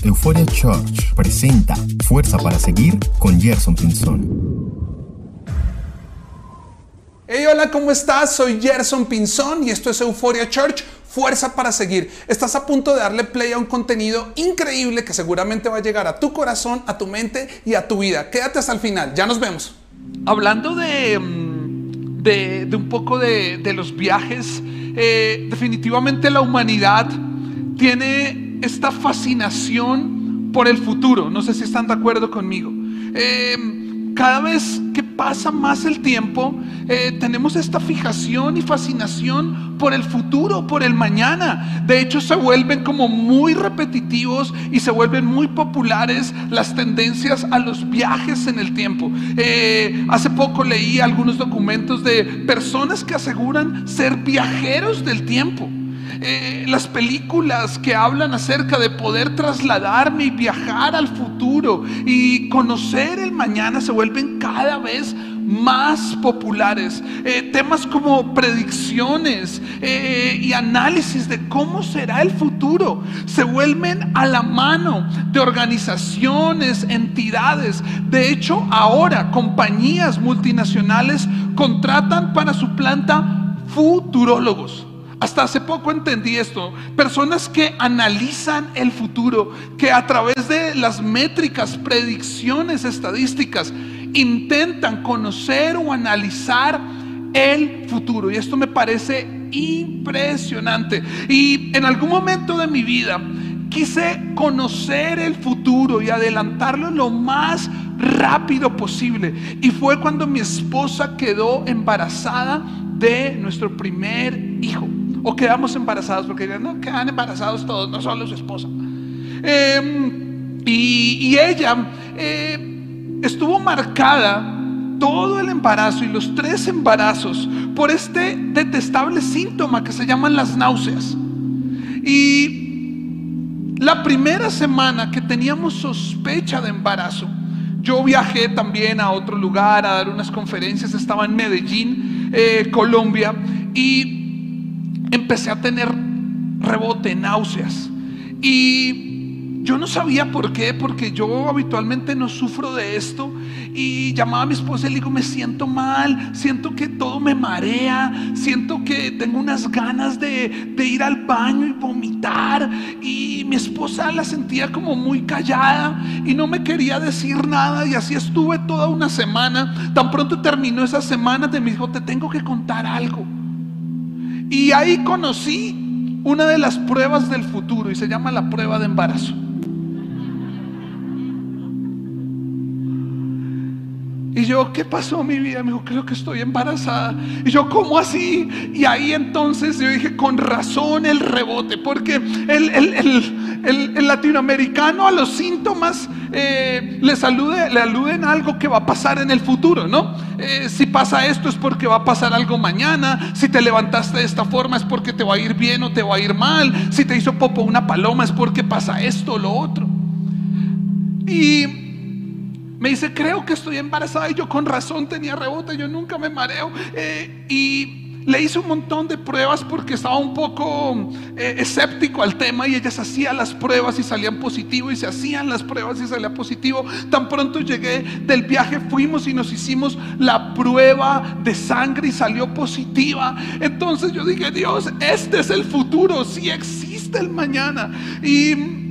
Euphoria Church presenta Fuerza para Seguir con Gerson Pinzón. Hey, hola, ¿cómo estás? Soy Gerson Pinzón y esto es Euphoria Church, Fuerza para Seguir. Estás a punto de darle play a un contenido increíble que seguramente va a llegar a tu corazón, a tu mente y a tu vida. Quédate hasta el final, ya nos vemos. Hablando de, mm, de, de un poco de, de los viajes, eh, definitivamente la humanidad tiene esta fascinación por el futuro. No sé si están de acuerdo conmigo. Eh, cada vez que pasa más el tiempo, eh, tenemos esta fijación y fascinación por el futuro, por el mañana. De hecho, se vuelven como muy repetitivos y se vuelven muy populares las tendencias a los viajes en el tiempo. Eh, hace poco leí algunos documentos de personas que aseguran ser viajeros del tiempo. Eh, las películas que hablan acerca de poder trasladarme y viajar al futuro y conocer el mañana se vuelven cada vez más populares. Eh, temas como predicciones eh, y análisis de cómo será el futuro se vuelven a la mano de organizaciones, entidades. De hecho, ahora compañías multinacionales contratan para su planta futurólogos. Hasta hace poco entendí esto. Personas que analizan el futuro, que a través de las métricas, predicciones estadísticas, intentan conocer o analizar el futuro. Y esto me parece impresionante. Y en algún momento de mi vida quise conocer el futuro y adelantarlo lo más rápido posible. Y fue cuando mi esposa quedó embarazada de nuestro primer hijo. O quedamos embarazados, porque no, quedan embarazados todos, no solo su esposa. Em, y, ella eh, estuvo marcada todo el embarazo y los tres embarazos por este detestable síntoma que se llaman las náuseas. Y la primera semana que teníamos sospecha de embarazo, yo viajé también a otro lugar a dar unas conferencias, estaba en Medellín, eh, Colombia, y empecé a tener rebote, náuseas. Y yo no sabía por qué, porque yo habitualmente no sufro de esto. Y llamaba a mi esposa y le digo, me siento mal, siento que todo me marea, siento que tengo unas ganas de, ir al baño y vomitar. Y mi esposa la sentía como muy callada y no me quería decir nada. Y así estuve toda una semana. Tan pronto terminó esa semana, me dijo, te tengo que contar algo. Y ahí conocí una de las pruebas del futuro y se llama la prueba de embarazo. Y yo, ¿qué pasó mi vida? Me dijo, creo que estoy embarazada. Y yo, ¿cómo así? Y ahí entonces yo dije, con razón el rebote, porque el, latinoamericano a los síntomas eh, les alude, le aluden a algo que va a pasar en el futuro, ¿no? Eh, si pasa esto es porque va a pasar algo mañana. Si te levantaste de esta forma es porque te va a ir bien o te va a ir mal. Si te hizo popo una paloma es porque pasa esto o lo otro. Y me dice, creo que estoy embarazada y yo con razón tenía rebote, yo nunca me mareo. Eh, y le hice un montón de pruebas porque estaba un poco eh, escéptico al tema y ellas hacían las pruebas y salían positivo y se hacían las pruebas y salía positivo. Tan pronto llegué del viaje, fuimos y nos hicimos la prueba de sangre y salió positiva. Entonces yo dije, Dios, este es el futuro, si existe el mañana. Y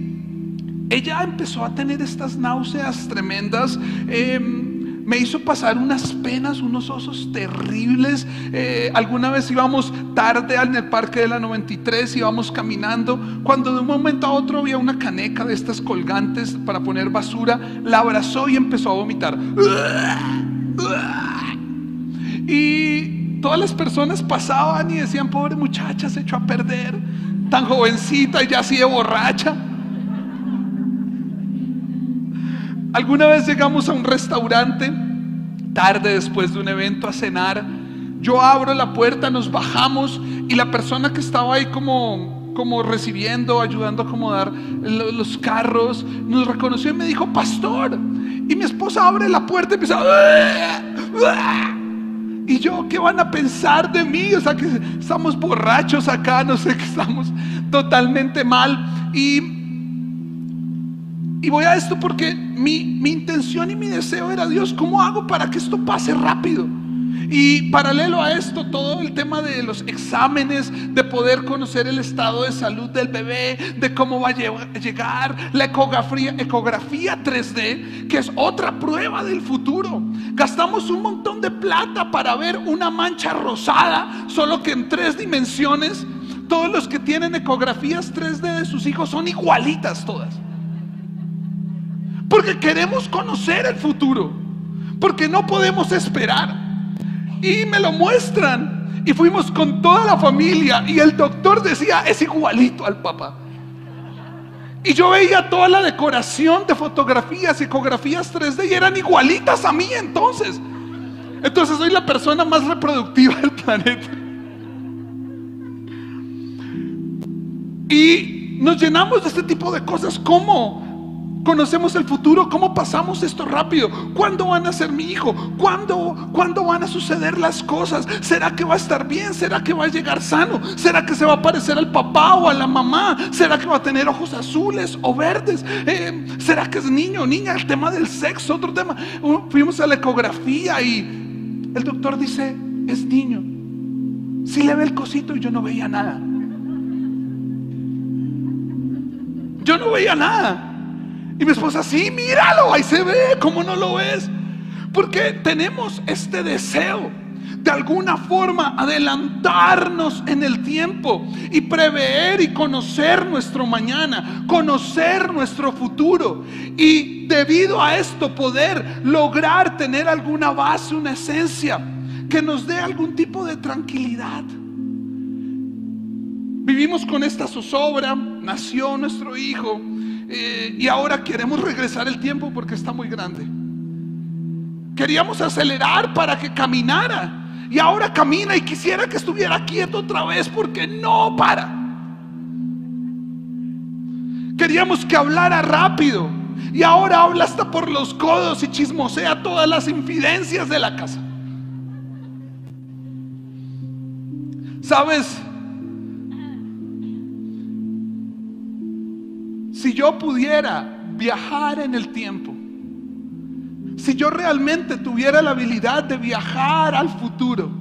ella empezó a tener estas náuseas tremendas. Em, me hizo pasar unas penas, unos osos terribles. Eh, alguna vez íbamos tarde en el parque de la 93, íbamos caminando, cuando de un momento a otro había una caneca de estas colgantes para poner basura, la abrazó y empezó a vomitar. Y todas las personas pasaban y decían, pobre muchacha, se echó a perder, tan jovencita y ya así de borracha. Alguna vez llegamos a un restaurante, tarde después de un evento, a cenar. Yo abro la puerta, nos bajamos y la persona que estaba ahí como, como recibiendo, ayudando a acomodar los carros, nos reconoció y me dijo, pastor. Y mi esposa abre la puerta y empieza... Y yo, ¿qué van a pensar de mí? O sea, que estamos borrachos acá, no sé, que estamos totalmente mal. Y Y voy a esto porque mi, mi intención y mi deseo era, Dios, ¿cómo hago para que esto pase rápido? Y paralelo a esto, todo el tema de los exámenes, de poder conocer el estado de salud del bebé, de cómo va a llegar, la ecografía, ecografía 3D, que es otra prueba del futuro. Gastamos un montón de plata para ver una mancha rosada, solo que en tres dimensiones. Todos los que tienen ecografías 3D de sus hijos son igualitas todas. Porque queremos conocer el futuro. Porque no podemos esperar. Y me lo muestran. Y fuimos con toda la familia. Y el doctor decía, es igualito al papá. Y yo veía toda la decoración de fotografías, ecografías 3D y eran igualitas a mí entonces. Entonces soy la persona más reproductiva del planeta. Y nos llenamos de este tipo de cosas. ¿Cómo? Conocemos el futuro, ¿cómo pasamos esto rápido? ¿Cuándo van a ser mi hijo? ¿Cuándo, ¿Cuándo van a suceder las cosas? ¿Será que va a estar bien? ¿Será que va a llegar sano? ¿Será que se va a parecer al papá o a la mamá? ¿Será que va a tener ojos azules o verdes? Eh, ¿Será que es niño o niña? El tema del sexo, otro tema. Uh, fuimos a la ecografía y el doctor dice, es niño. Si le ve el cosito y yo no veía nada. Yo no veía nada. Y mi esposa, sí, míralo, ahí se ve, ¿cómo no lo ves? Porque tenemos este deseo de alguna forma adelantarnos en el tiempo y prever y conocer nuestro mañana, conocer nuestro futuro y debido a esto poder lograr tener alguna base, una esencia que nos dé algún tipo de tranquilidad. Vivimos con esta zozobra, nació nuestro hijo y ahora queremos regresar el tiempo porque está muy grande. Queríamos acelerar para que caminara. Y ahora camina y quisiera que estuviera quieto otra vez porque no para. Queríamos que hablara rápido. Y ahora habla hasta por los codos y chismosea todas las infidencias de la casa. ¿Sabes? Si yo pudiera viajar en el tiempo, si yo realmente tuviera la habilidad de viajar al futuro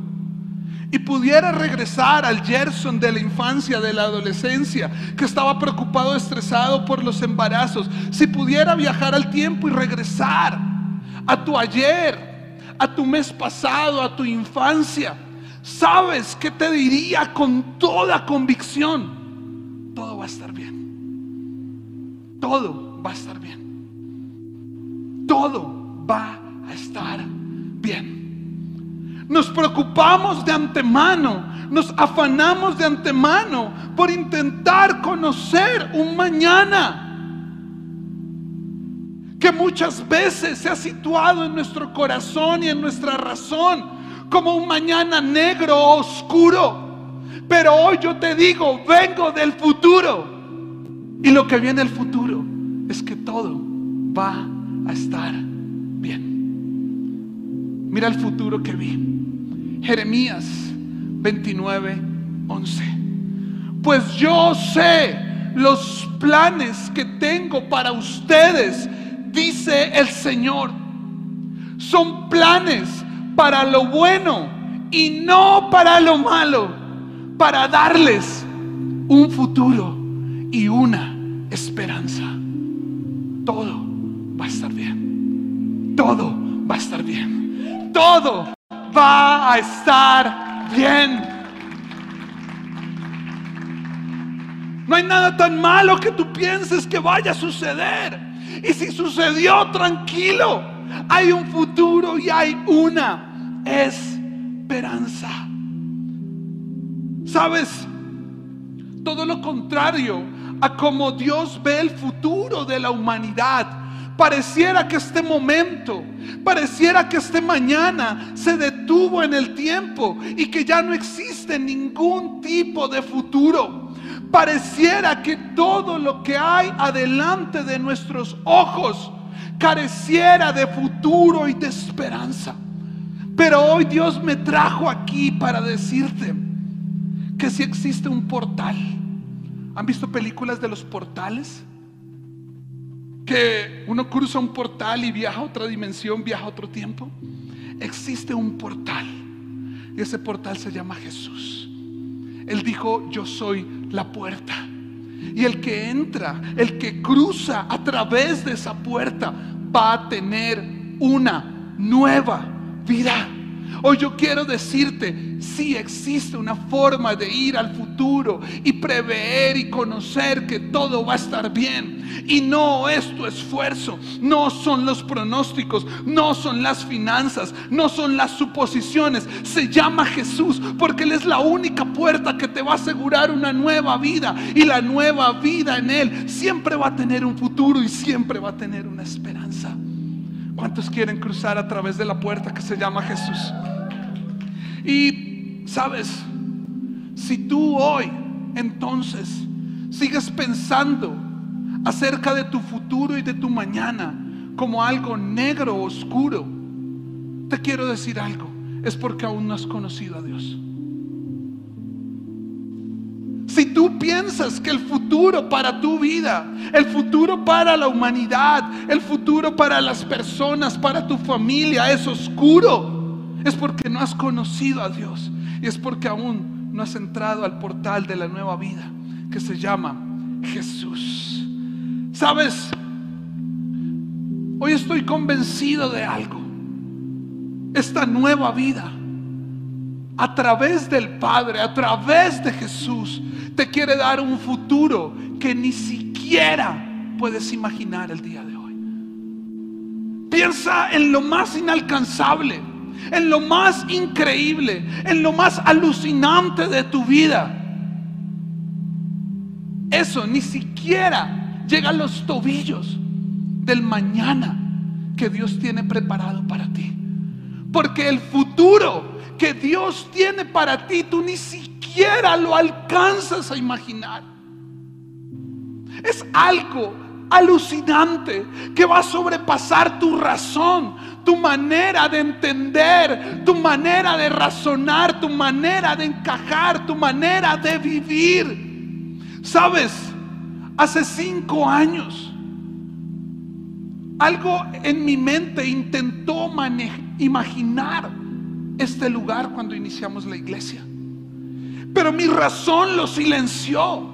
y pudiera regresar al Gerson de la infancia, de la adolescencia, que estaba preocupado, estresado por los embarazos, si pudiera viajar al tiempo y regresar a tu ayer, a tu mes pasado, a tu infancia, ¿sabes qué te diría con toda convicción? Todo va a estar bien todo va a estar bien. Todo va a estar bien. Nos preocupamos de antemano, nos afanamos de antemano por intentar conocer un mañana que muchas veces se ha situado en nuestro corazón y en nuestra razón como un mañana negro o oscuro. Pero hoy yo te digo, vengo del futuro y lo que viene el futuro es que todo va a estar bien. Mira el futuro que vi. Jeremías 29, 11. Pues yo sé los planes que tengo para ustedes, dice el Señor. Son planes para lo bueno y no para lo malo, para darles un futuro y una esperanza. Todo va a estar bien. Todo va a estar bien. Todo va a estar bien. No hay nada tan malo que tú pienses que vaya a suceder. Y si sucedió, tranquilo. Hay un futuro y hay una esperanza. ¿Sabes? Todo lo contrario a como Dios ve el futuro de la humanidad. Pareciera que este momento, pareciera que este mañana se detuvo en el tiempo y que ya no existe ningún tipo de futuro. Pareciera que todo lo que hay adelante de nuestros ojos careciera de futuro y de esperanza. Pero hoy Dios me trajo aquí para decirte que si existe un portal, ¿Han visto películas de los portales? que uno cruza un portal y viaja a otra dimensión, viaja a otro tiempo. Existe un portal y ese portal se llama Jesús. Él dijo, yo soy la puerta. Y el que entra, el que cruza a través de esa puerta, va a tener una nueva vida. Hoy yo quiero decirte, si existe una forma de ir al futuro y prever y conocer que todo va a estar bien. Y no es tu esfuerzo, no son los pronósticos, no son las finanzas, no son las suposiciones. Se llama Jesús porque Él es la única puerta que te va a asegurar una nueva vida. Y la nueva vida en Él siempre va a tener un futuro y siempre va a tener una esperanza. ¿Cuántos quieren cruzar a través de la puerta que se llama Jesús? Y, ¿sabes? Si tú hoy entonces sigues pensando acerca de tu futuro y de tu mañana como algo negro, oscuro, te quiero decir algo. Es porque aún no has conocido a Dios. Si tú piensas que el futuro para tu vida, el futuro para la humanidad, el futuro para las personas, para tu familia es oscuro, es porque no has conocido a Dios y es porque aún no has entrado al portal de la nueva vida que se llama Jesús. ¿Sabes? Hoy estoy convencido de algo. Esta nueva vida a través del Padre, a través de Jesús, te quiere dar un futuro que ni siquiera puedes imaginar el día de hoy. Piensa en lo más inalcanzable, en lo más increíble, en lo más alucinante de tu vida. Eso ni siquiera llega a los tobillos del mañana que Dios tiene preparado para ti. Porque el futuro que Dios tiene para ti, tú ni siquiera lo alcanzas a imaginar. Es algo alucinante que va a sobrepasar tu razón, tu manera de entender, tu manera de razonar, tu manera de encajar, tu manera de vivir. Sabes, hace cinco años, algo en mi mente intentó imaginar este lugar cuando iniciamos la iglesia. Pero mi razón lo silenció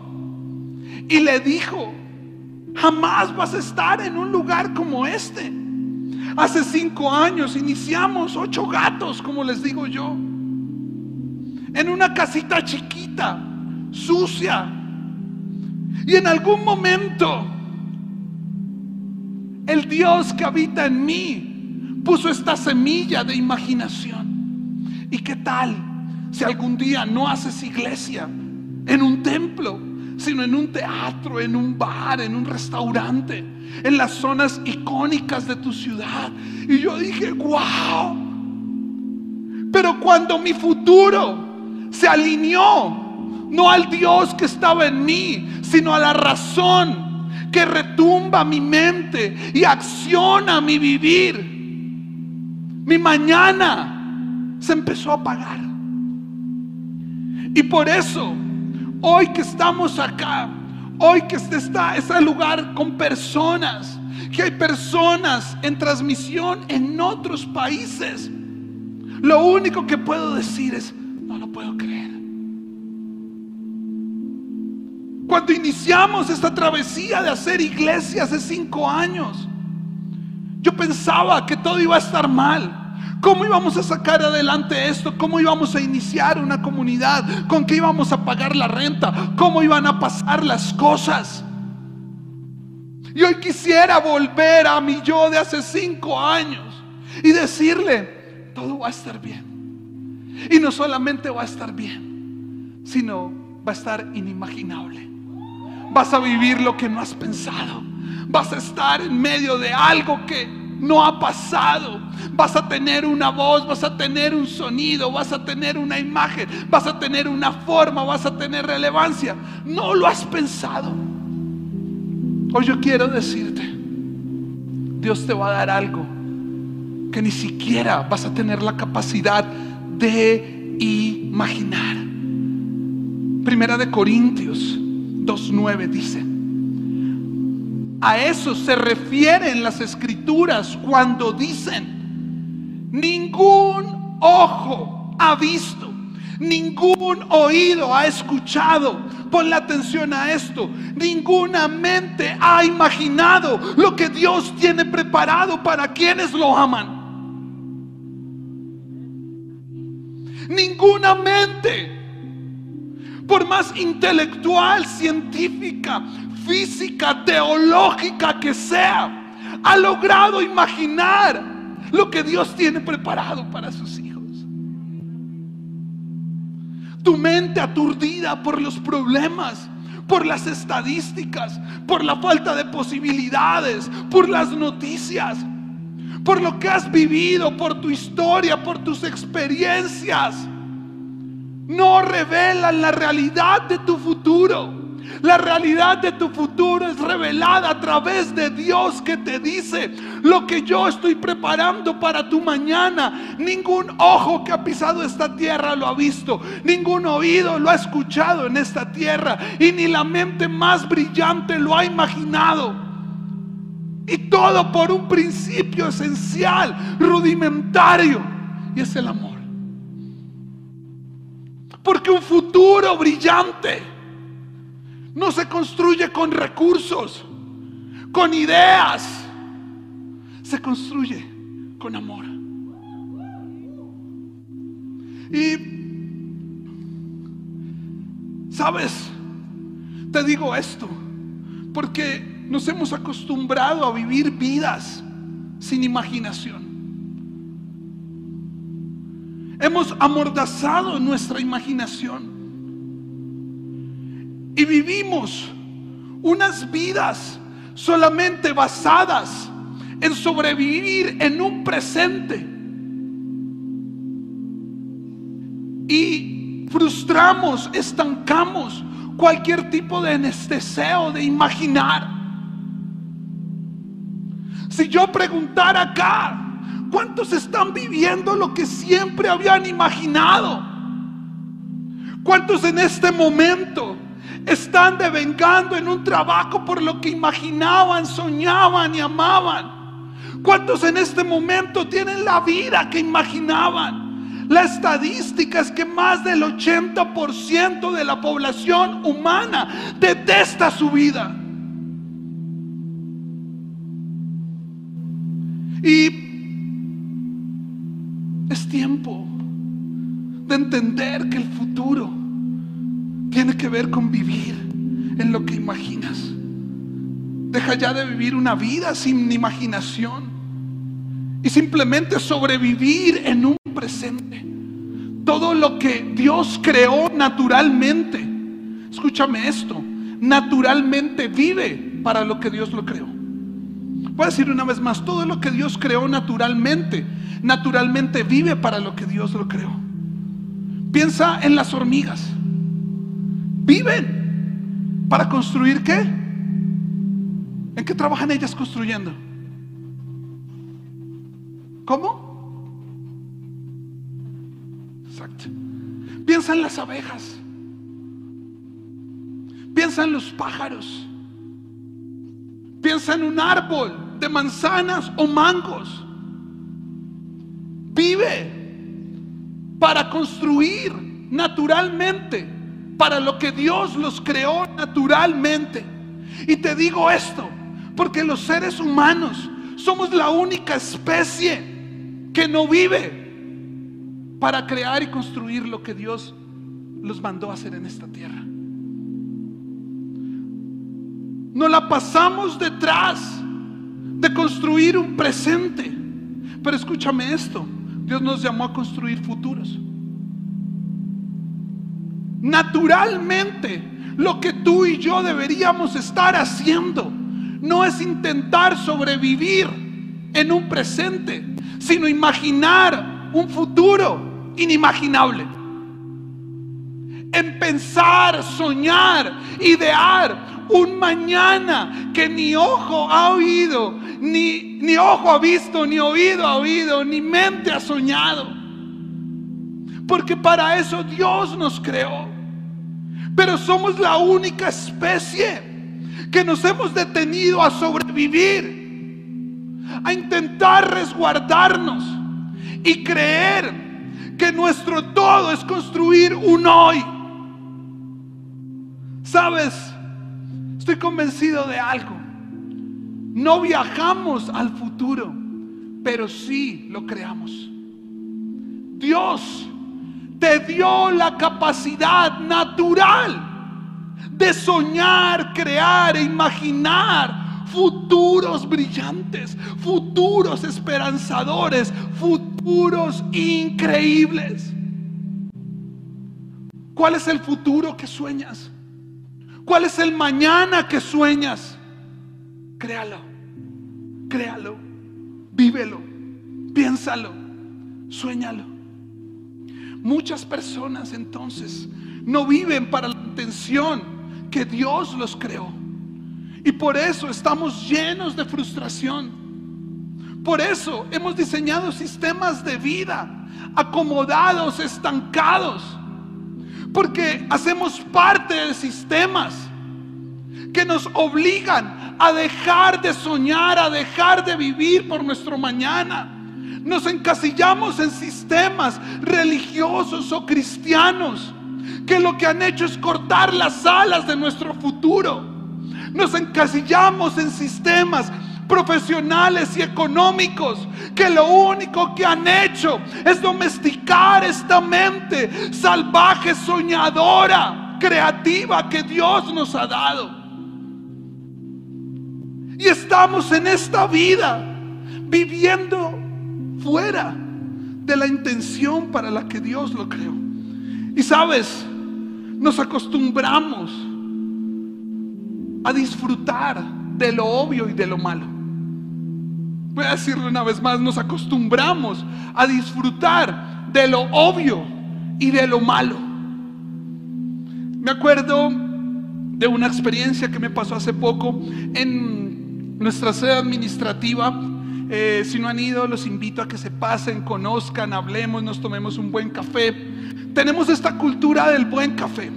y le dijo, jamás vas a estar en un lugar como este. Hace cinco años iniciamos ocho gatos, como les digo yo, en una casita chiquita, sucia. Y en algún momento, el Dios que habita en mí puso esta semilla de imaginación. ¿Y qué tal si algún día no haces iglesia en un templo, sino en un teatro, en un bar, en un restaurante, en las zonas icónicas de tu ciudad? Y yo dije, wow. Pero cuando mi futuro se alineó, no al Dios que estaba en mí, sino a la razón que retumba mi mente y acciona mi vivir, mi mañana se empezó a apagar. Y por eso, hoy que estamos acá, hoy que está ese lugar con personas, que hay personas en transmisión en otros países, lo único que puedo decir es, no lo puedo creer. Cuando iniciamos esta travesía de hacer iglesia hace cinco años, yo pensaba que todo iba a estar mal. ¿Cómo íbamos a sacar adelante esto? ¿Cómo íbamos a iniciar una comunidad? ¿Con qué íbamos a pagar la renta? ¿Cómo iban a pasar las cosas? Y hoy quisiera volver a mi yo de hace cinco años y decirle, todo va a estar bien. Y no solamente va a estar bien, sino va a estar inimaginable. Vas a vivir lo que no has pensado. Vas a estar en medio de algo que no ha pasado. Vas a tener una voz, vas a tener un sonido, vas a tener una imagen, vas a tener una forma, vas a tener relevancia. No lo has pensado. Hoy yo quiero decirte, Dios te va a dar algo que ni siquiera vas a tener la capacidad de imaginar. Primera de Corintios 2.9 dice, A eso se refieren las escrituras cuando dicen, ningún ojo ha visto, ningún oído ha escuchado. Ponle atención a esto. Ninguna mente ha imaginado lo que Dios tiene preparado para quienes lo aman. Ninguna mente, por más intelectual, científica, física, teológica que sea, ha logrado imaginar lo que Dios tiene preparado para sus hijos. Tu mente aturdida por los problemas, por las estadísticas, por la falta de posibilidades, por las noticias por lo que has vivido, por tu historia, por tus experiencias, no revelan la realidad de tu futuro. La realidad de tu futuro es revelada a través de Dios que te dice lo que yo estoy preparando para tu mañana. Ningún ojo que ha pisado esta tierra lo ha visto, ningún oído lo ha escuchado en esta tierra y ni la mente más brillante lo ha imaginado. Y todo por un principio esencial, rudimentario, y es el amor. Porque un futuro brillante no se construye con recursos, con ideas, se construye con amor. Y, ¿sabes? Te digo esto, porque nos hemos acostumbrado a vivir vidas sin imaginación. Hemos amordazado nuestra imaginación. Y vivimos unas vidas solamente basadas en sobrevivir en un presente. Y frustramos, estancamos cualquier tipo de anesteseo de imaginar. Si yo preguntara acá, ¿cuántos están viviendo lo que siempre habían imaginado? ¿Cuántos en este momento están devengando en un trabajo por lo que imaginaban, soñaban y amaban? ¿Cuántos en este momento tienen la vida que imaginaban? La estadística es que más del 80% de la población humana detesta su vida. Y es tiempo de entender que el futuro tiene que ver con vivir en lo que imaginas. Deja ya de vivir una vida sin imaginación y simplemente sobrevivir en un presente. Todo lo que Dios creó naturalmente, escúchame esto, naturalmente vive para lo que Dios lo creó. Voy a decir una vez más, todo lo que Dios creó naturalmente, naturalmente vive para lo que Dios lo creó. Piensa en las hormigas. Viven para construir qué? ¿En qué trabajan ellas construyendo? ¿Cómo? Exacto. Piensa en las abejas. Piensa en los pájaros. Piensa en un árbol de manzanas o mangos. Vive para construir naturalmente, para lo que Dios los creó naturalmente. Y te digo esto, porque los seres humanos somos la única especie que no vive para crear y construir lo que Dios los mandó a hacer en esta tierra. No la pasamos detrás de construir un presente. Pero escúchame esto, Dios nos llamó a construir futuros. Naturalmente, lo que tú y yo deberíamos estar haciendo no es intentar sobrevivir en un presente, sino imaginar un futuro inimaginable. En pensar, soñar, idear un mañana que ni ojo ha oído, ni, ni ojo ha visto, ni oído ha oído, ni mente ha soñado. Porque para eso Dios nos creó. Pero somos la única especie que nos hemos detenido a sobrevivir, a intentar resguardarnos y creer que nuestro todo es construir un hoy. ¿Sabes? Estoy convencido de algo. No viajamos al futuro, pero sí lo creamos. Dios te dio la capacidad natural de soñar, crear e imaginar futuros brillantes, futuros esperanzadores, futuros increíbles. ¿Cuál es el futuro que sueñas? ¿Cuál es el mañana que sueñas? Créalo, créalo, vívelo, piénsalo, sueñalo. Muchas personas entonces no viven para la intención que Dios los creó. Y por eso estamos llenos de frustración. Por eso hemos diseñado sistemas de vida acomodados, estancados. Porque hacemos parte de sistemas que nos obligan a dejar de soñar, a dejar de vivir por nuestro mañana. Nos encasillamos en sistemas religiosos o cristianos que lo que han hecho es cortar las alas de nuestro futuro. Nos encasillamos en sistemas profesionales y económicos que lo único que han hecho es domesticar esta mente salvaje, soñadora, creativa que Dios nos ha dado. Y estamos en esta vida viviendo fuera de la intención para la que Dios lo creó. Y sabes, nos acostumbramos a disfrutar de lo obvio y de lo malo. Voy a decirlo una vez más, nos acostumbramos a disfrutar de lo obvio y de lo malo. Me acuerdo de una experiencia que me pasó hace poco en nuestra sede administrativa. Eh, si no han ido, los invito a que se pasen, conozcan, hablemos, nos tomemos un buen café tenemos esta cultura del buen café.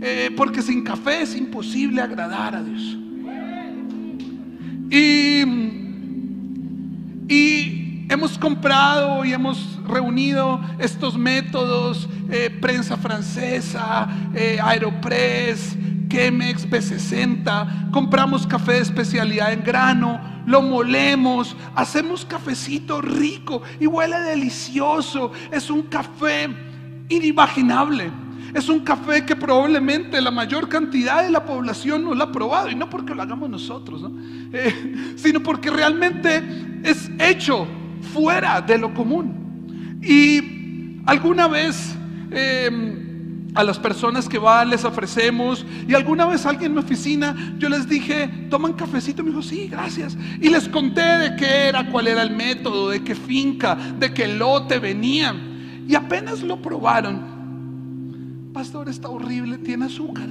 Eh, porque sin café es imposible agradar a Dios. Y, y hemos comprado y hemos reunido estos métodos, eh, prensa francesa, Aeropress, Chemex, B60, compramos café de especialidad en grano, lo molemos, hacemos cafecito rico y huele delicioso. Es un café inimaginable. Es un café que probablemente la mayor cantidad de la población no lo ha probado. Y no porque lo hagamos nosotros, eh, sino porque realmente es hecho fuera de lo común. Y alguna vez em, a las personas que van les ofrecemos, y alguna vez alguien en mi oficina, yo les dije, toman cafecito, me dijo, sí, gracias. Y les conté de qué era, cuál era el método, de qué finca, de qué lote venían. Y apenas lo probaron. Pastor, está horrible, tiene azúcar.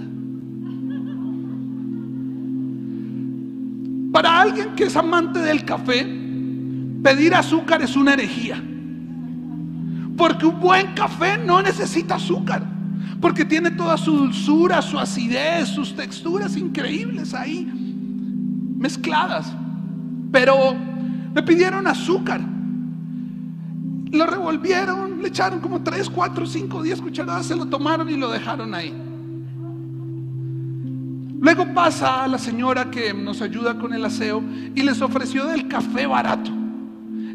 Para alguien que es amante del café, pedir azúcar es una herejía. Porque un buen café no necesita azúcar. Porque tiene toda su dulzura, su acidez, sus texturas increíbles ahí, mezcladas. Pero me pidieron azúcar. Lo revolvieron, le echaron como 3, 4, 5, 10 cucharadas, se lo tomaron y lo dejaron ahí. Luego pasa a la señora que nos ayuda con el aseo y les ofreció del café barato,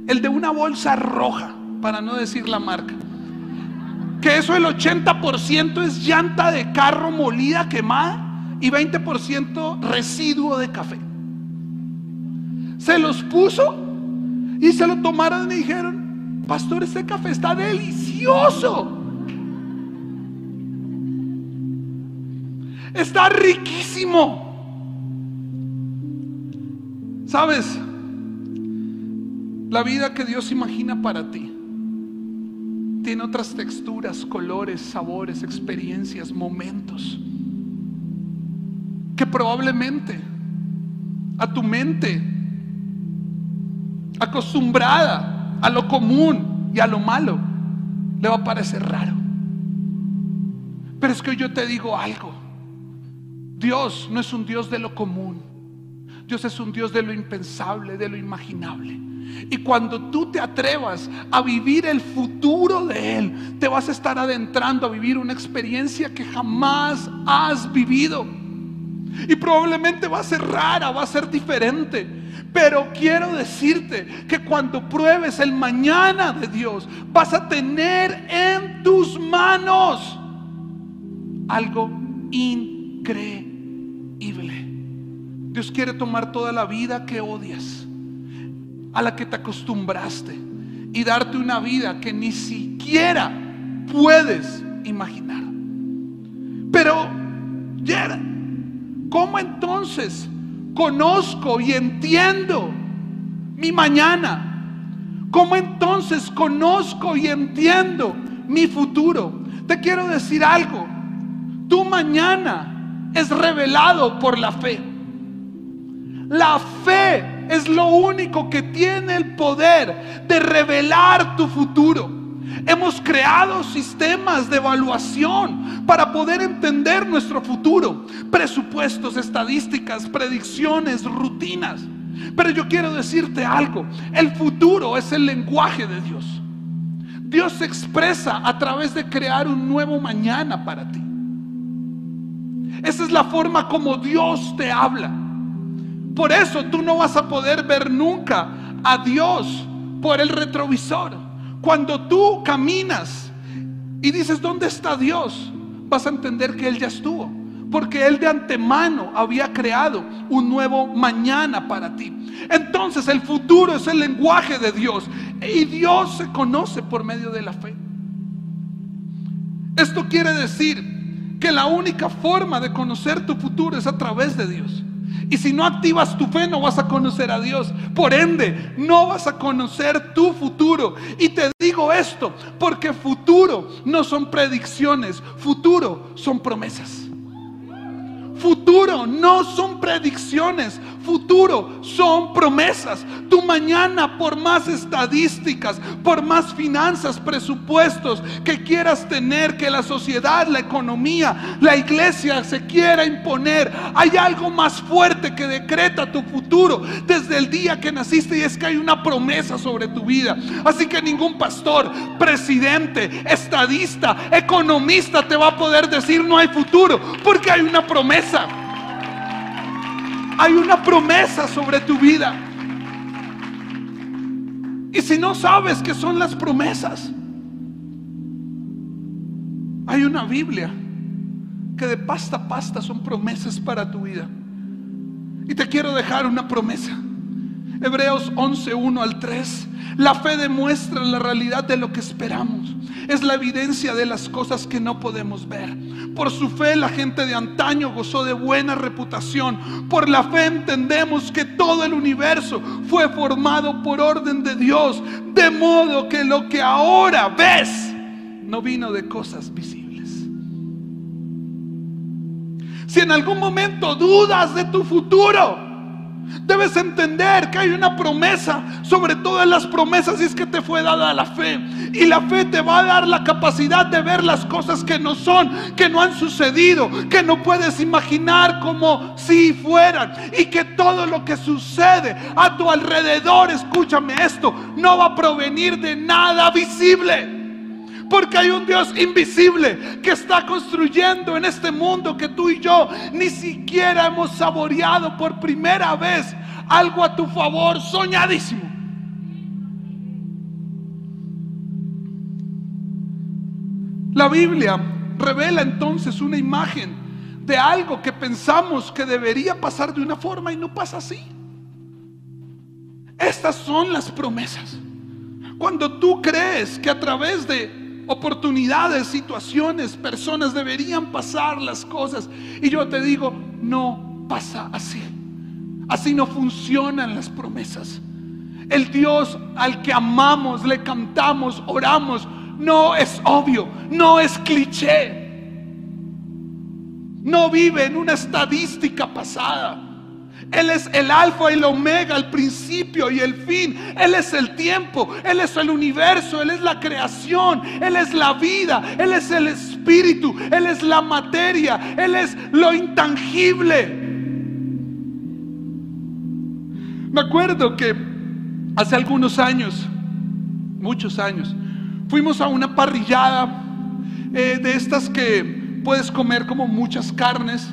el de una bolsa roja, para no decir la marca. Que eso el 80% es llanta de carro molida, quemada y 20% residuo de café. Se los puso y se lo tomaron y dijeron, Pastor, ese café está delicioso. Está riquísimo. ¿Sabes? La vida que Dios imagina para ti tiene otras texturas, colores, sabores, experiencias, momentos que probablemente a tu mente acostumbrada a lo común y a lo malo, le va a parecer raro. Pero es que yo te digo algo. Dios no es un Dios de lo común. Dios es un Dios de lo impensable, de lo imaginable. Y cuando tú te atrevas a vivir el futuro de Él, te vas a estar adentrando a vivir una experiencia que jamás has vivido. Y probablemente va a ser rara, va a ser diferente. Pero quiero decirte que cuando pruebes el mañana de Dios, vas a tener en tus manos algo increíble. Dios quiere tomar toda la vida que odias, a la que te acostumbraste, y darte una vida que ni siquiera puedes imaginar. Pero, ya, ¿cómo entonces conozco y entiendo mi mañana? ¿Cómo entonces conozco y entiendo mi futuro? Te quiero decir algo. Tu mañana es revelado por la fe. La fe es lo único que tiene el poder de revelar tu futuro. Hemos creado sistemas de evaluación para poder entender nuestro futuro. Presupuestos, estadísticas, predicciones, rutinas. Pero yo quiero decirte algo. El futuro es el lenguaje de Dios. Dios se expresa a través de crear un nuevo mañana para ti. Esa es la forma como Dios te habla. Por eso tú no vas a poder ver nunca a Dios por el retrovisor. Cuando tú caminas y dices, ¿dónde está Dios? Vas a entender que Él ya estuvo. Porque Él de antemano había creado un nuevo mañana para ti. Entonces el futuro es el lenguaje de Dios. Y Dios se conoce por medio de la fe. Esto quiere decir que la única forma de conocer tu futuro es a través de Dios. Y si no activas tu fe, no vas a conocer a Dios. Por ende, no vas a conocer tu futuro. Y te digo esto, porque futuro no son predicciones, futuro son promesas. Futuro no son predicciones, futuro son promesas. Tu mañana, por más estadísticas, por más finanzas, presupuestos que quieras tener, que la sociedad, la economía, la iglesia se quiera imponer, hay algo más fuerte que decreta tu futuro desde el día que naciste y es que hay una promesa sobre tu vida. Así que ningún pastor, presidente, estadista, economista te va a poder decir no hay futuro, porque hay una promesa hay una promesa sobre tu vida. Y si no sabes qué son las promesas, hay una Biblia que de pasta a pasta son promesas para tu vida. Y te quiero dejar una promesa. Hebreos 11, 1 al 3. La fe demuestra la realidad de lo que esperamos. Es la evidencia de las cosas que no podemos ver. Por su fe la gente de antaño gozó de buena reputación. Por la fe entendemos que todo el universo fue formado por orden de Dios. De modo que lo que ahora ves no vino de cosas visibles. Si en algún momento dudas de tu futuro, Debes entender que hay una promesa sobre todas las promesas y es que te fue dada la fe. Y la fe te va a dar la capacidad de ver las cosas que no son, que no han sucedido, que no puedes imaginar como si fueran. Y que todo lo que sucede a tu alrededor, escúchame esto, no va a provenir de nada visible. Porque hay un Dios invisible que está construyendo en este mundo que tú y yo ni siquiera hemos saboreado por primera vez algo a tu favor soñadísimo. La Biblia revela entonces una imagen de algo que pensamos que debería pasar de una forma y no pasa así. Estas son las promesas. Cuando tú crees que a través de oportunidades, situaciones, personas deberían pasar las cosas. Y yo te digo, no pasa así. Así no funcionan las promesas. El Dios al que amamos, le cantamos, oramos, no es obvio, no es cliché. No vive en una estadística pasada. Él es el alfa y el omega, el principio y el fin. Él es el tiempo, Él es el universo, Él es la creación, Él es la vida, Él es el espíritu Él es la materia, Él es lo intangible. Me acuerdo que hace algunos años, muchos años, fuimos a una parrillada eh, de estas que puedes comer como muchas carnes.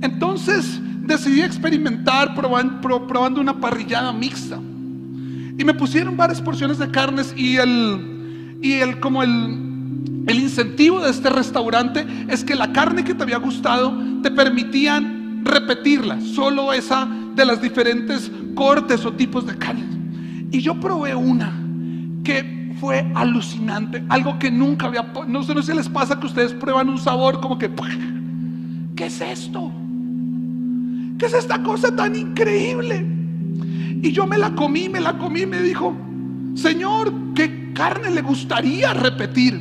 Entonces decidí experimentar probando, una parrillada mixta. Y me pusieron varias porciones de carnes y el, y el como el, el incentivo de este restaurante es que la carne que te había gustado te permitían repetirla, solo esa de las diferentes cortes o tipos de carne. Y yo probé una que fue alucinante, algo que nunca había, no sé, no si les pasa que ustedes prueban un sabor como que, ¿qué es esto? ¿Qué es esta cosa tan increíble? Y yo me la comí, me la comí me dijo, Señor, ¿qué carne le gustaría repetir?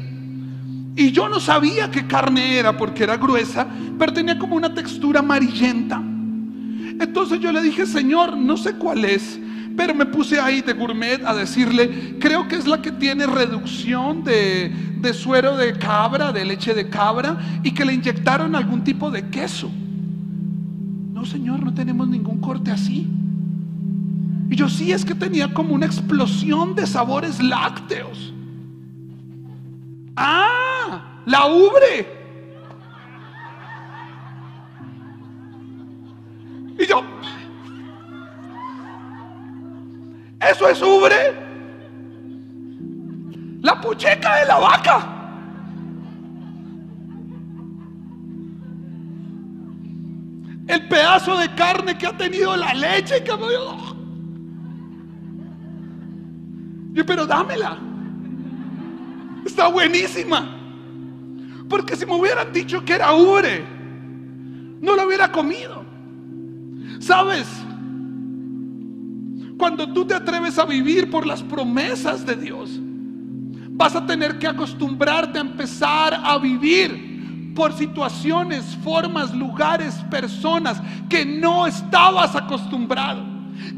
Y yo no sabía qué carne era porque era gruesa, pero tenía como una textura amarillenta. Entonces yo le dije, Señor, no sé cuál es, pero me puse ahí de gourmet a decirle, creo que es la que tiene reducción de, de suero de cabra, de leche de cabra, y que le inyectaron algún tipo de queso. Señor, no tenemos ningún corte así. Y yo sí es que tenía como una explosión de sabores lácteos. Ah, la ubre. Y yo, ¿eso es ubre? La pucheca de la vaca. El pedazo de carne que ha tenido la leche que me dio. Yo, pero dámela. Está buenísima. Porque si me hubieran dicho que era ubre, no lo hubiera comido. ¿Sabes? Cuando tú te atreves a vivir por las promesas de Dios, vas a tener que acostumbrarte a empezar a vivir por situaciones, formas, lugares, personas que no estabas acostumbrado,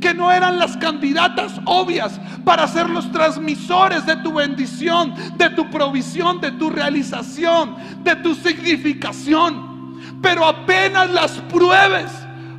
que no eran las candidatas obvias para ser los transmisores de tu bendición, de tu provisión, de tu realización, de tu significación. Pero apenas las pruebes,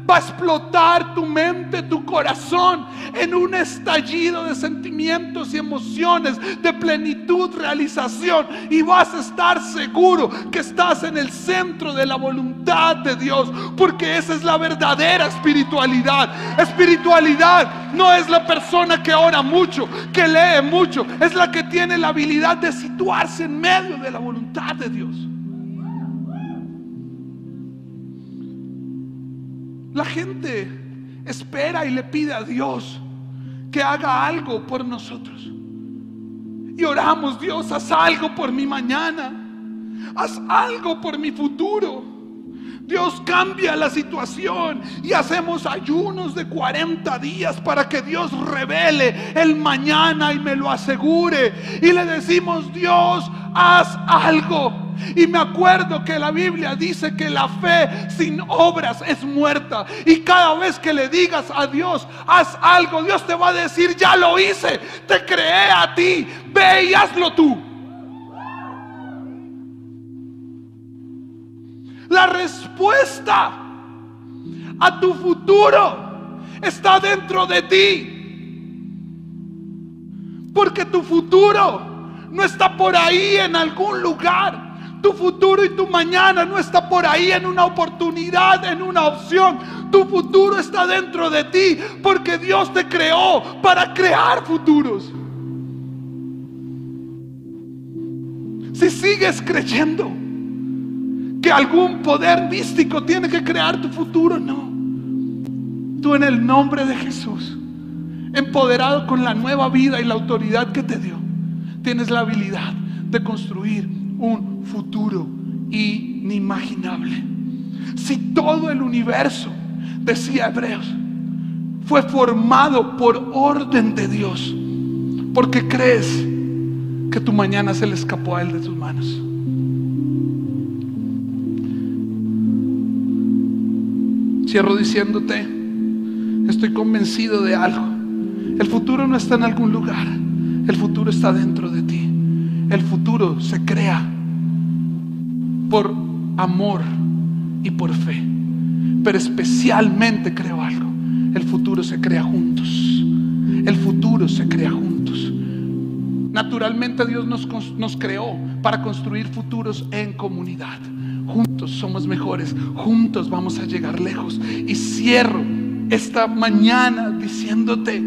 va a explotar tu mente, tu corazón en un estallido de sentimientos y emociones, de plenitud, realización. Y vas a estar seguro que estás en el centro de la voluntad de Dios, porque esa es la verdadera espiritualidad. Espiritualidad no es la persona que ora mucho, que lee mucho, es la que tiene la habilidad de situarse en medio de la voluntad de Dios. La gente espera y le pide a Dios que haga algo por nosotros. Y oramos, Dios, haz algo por mi mañana. Haz algo por mi futuro. Dios cambia la situación y hacemos ayunos de 40 días para que Dios revele el mañana y me lo asegure. Y le decimos, Dios, haz algo. Y me acuerdo que la Biblia dice que la fe sin obras es muerta. Y cada vez que le digas a Dios, haz algo, Dios te va a decir, ya lo hice, te creé a ti, ve y hazlo tú. La respuesta a tu futuro está dentro de ti. Porque tu futuro no está por ahí en algún lugar. Tu futuro y tu mañana no está por ahí en una oportunidad, en una opción. Tu futuro está dentro de ti porque Dios te creó para crear futuros. Si sigues creyendo que algún poder místico tiene que crear tu futuro, no. Tú en el nombre de Jesús, empoderado con la nueva vida y la autoridad que te dio, tienes la habilidad de construir un futuro inimaginable. Si todo el universo, decía Hebreos, fue formado por orden de Dios, porque crees que tu mañana se le escapó a Él de tus manos. Cierro diciéndote, estoy convencido de algo. El futuro no está en algún lugar, el futuro está dentro de. El futuro se crea por amor y por fe. Pero especialmente creo algo, el futuro se crea juntos. El futuro se crea juntos. Naturalmente Dios nos, nos creó para construir futuros en comunidad. Juntos somos mejores, juntos vamos a llegar lejos. Y cierro esta mañana diciéndote,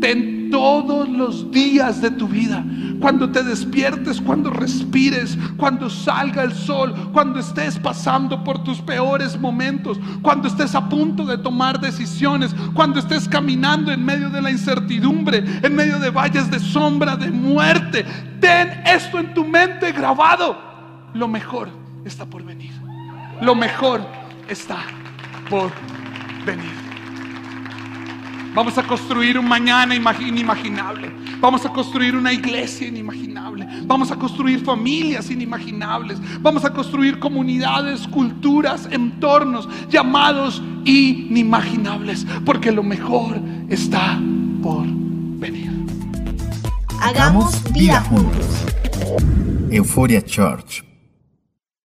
ten todos los días de tu vida cuando te despiertes, cuando respires, cuando salga el sol, cuando estés pasando por tus peores momentos, cuando estés a punto de tomar decisiones, cuando estés caminando en medio de la incertidumbre, en medio de valles de sombra, de muerte. Ten esto en tu mente grabado. Lo mejor está por venir. Lo mejor está por venir. Vamos a construir un mañana inimaginable. Vamos a construir una iglesia inimaginable. Vamos a construir familias inimaginables. Vamos a construir comunidades, culturas, entornos llamados inimaginables. Porque lo mejor está por venir. Hagamos vida juntos. Euforia Church